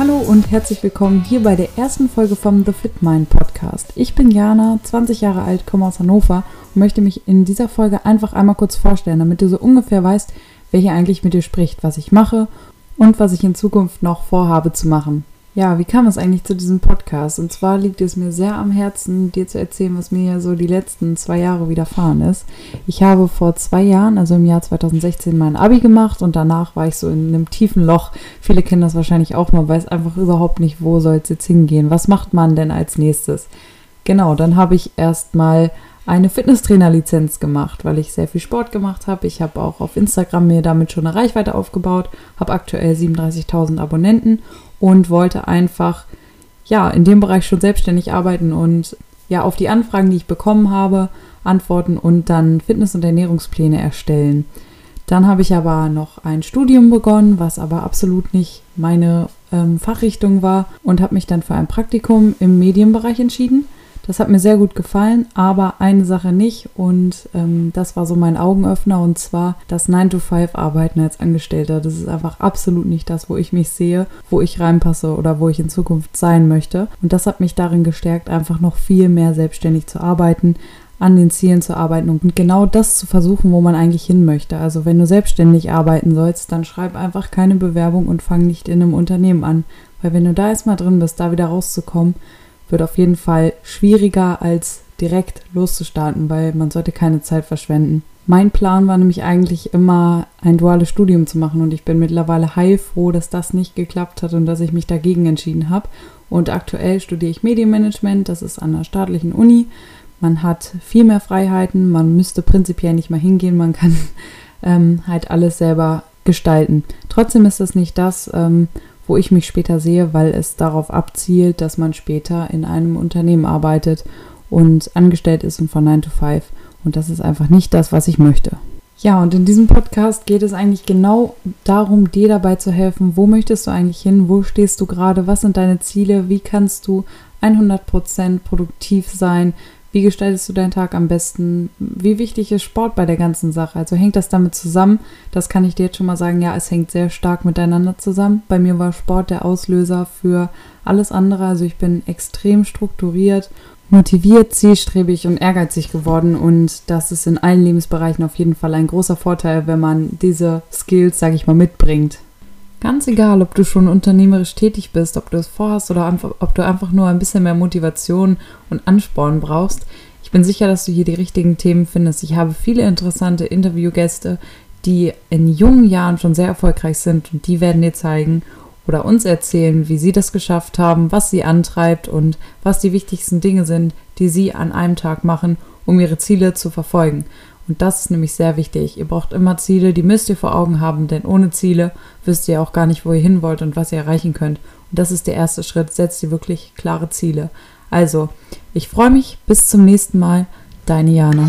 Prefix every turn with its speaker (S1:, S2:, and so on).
S1: Hallo und herzlich willkommen hier bei der ersten Folge vom The Fit Mind Podcast. Ich bin Jana, 20 Jahre alt, komme aus Hannover und möchte mich in dieser Folge einfach einmal kurz vorstellen, damit du so ungefähr weißt, wer hier eigentlich mit dir spricht, was ich mache und was ich in Zukunft noch vorhabe zu machen. Ja, wie kam es eigentlich zu diesem Podcast? Und zwar liegt es mir sehr am Herzen, dir zu erzählen, was mir ja so die letzten zwei Jahre widerfahren ist. Ich habe vor zwei Jahren, also im Jahr 2016, mein Abi gemacht und danach war ich so in einem tiefen Loch. Viele kennen das wahrscheinlich auch, man weiß einfach überhaupt nicht, wo soll es jetzt hingehen. Was macht man denn als nächstes? Genau, dann habe ich erstmal eine Fitnesstrainerlizenz gemacht, weil ich sehr viel Sport gemacht habe. Ich habe auch auf Instagram mir damit schon eine Reichweite aufgebaut, habe aktuell 37.000 Abonnenten und wollte einfach ja in dem Bereich schon selbstständig arbeiten und ja auf die Anfragen, die ich bekommen habe, antworten und dann Fitness- und Ernährungspläne erstellen. Dann habe ich aber noch ein Studium begonnen, was aber absolut nicht meine ähm, Fachrichtung war und habe mich dann für ein Praktikum im Medienbereich entschieden. Das hat mir sehr gut gefallen, aber eine Sache nicht und ähm, das war so mein Augenöffner und zwar das 9-to-5-Arbeiten als Angestellter. Das ist einfach absolut nicht das, wo ich mich sehe, wo ich reinpasse oder wo ich in Zukunft sein möchte. Und das hat mich darin gestärkt, einfach noch viel mehr selbstständig zu arbeiten, an den Zielen zu arbeiten und genau das zu versuchen, wo man eigentlich hin möchte. Also wenn du selbstständig arbeiten sollst, dann schreib einfach keine Bewerbung und fang nicht in einem Unternehmen an. Weil wenn du da erstmal drin bist, da wieder rauszukommen, wird auf jeden Fall schwieriger als direkt loszustarten, weil man sollte keine Zeit verschwenden. Mein Plan war nämlich eigentlich immer ein duales Studium zu machen und ich bin mittlerweile heilfroh, dass das nicht geklappt hat und dass ich mich dagegen entschieden habe. Und aktuell studiere ich Medienmanagement, das ist an der staatlichen Uni. Man hat viel mehr Freiheiten, man müsste prinzipiell nicht mal hingehen, man kann ähm, halt alles selber gestalten. Trotzdem ist das nicht das, ähm, wo ich mich später sehe, weil es darauf abzielt, dass man später in einem Unternehmen arbeitet und angestellt ist und von 9 to 5. Und das ist einfach nicht das, was ich möchte. Ja, und in diesem Podcast geht es eigentlich genau darum, dir dabei zu helfen, wo möchtest du eigentlich hin, wo stehst du gerade, was sind deine Ziele, wie kannst du 100% produktiv sein, wie gestaltest du deinen Tag am besten? Wie wichtig ist Sport bei der ganzen Sache? Also hängt das damit zusammen? Das kann ich dir jetzt schon mal sagen. Ja, es hängt sehr stark miteinander zusammen. Bei mir war Sport der Auslöser für alles andere. Also ich bin extrem strukturiert, motiviert, zielstrebig und ehrgeizig geworden. Und das ist in allen Lebensbereichen auf jeden Fall ein großer Vorteil, wenn man diese Skills, sage ich mal, mitbringt. Ganz egal, ob du schon unternehmerisch tätig bist, ob du es vorhast oder ob du einfach nur ein bisschen mehr Motivation und Ansporn brauchst. Ich bin sicher, dass du hier die richtigen Themen findest. Ich habe viele interessante Interviewgäste, die in jungen Jahren schon sehr erfolgreich sind und die werden dir zeigen oder uns erzählen, wie sie das geschafft haben, was sie antreibt und was die wichtigsten Dinge sind, die sie an einem Tag machen, um ihre Ziele zu verfolgen. Und das ist nämlich sehr wichtig. Ihr braucht immer Ziele, die müsst ihr vor Augen haben, denn ohne Ziele wisst ihr auch gar nicht, wo ihr hin wollt und was ihr erreichen könnt. Und das ist der erste Schritt. Setzt ihr wirklich klare Ziele. Also, ich freue mich. Bis zum nächsten Mal. Deine Jana.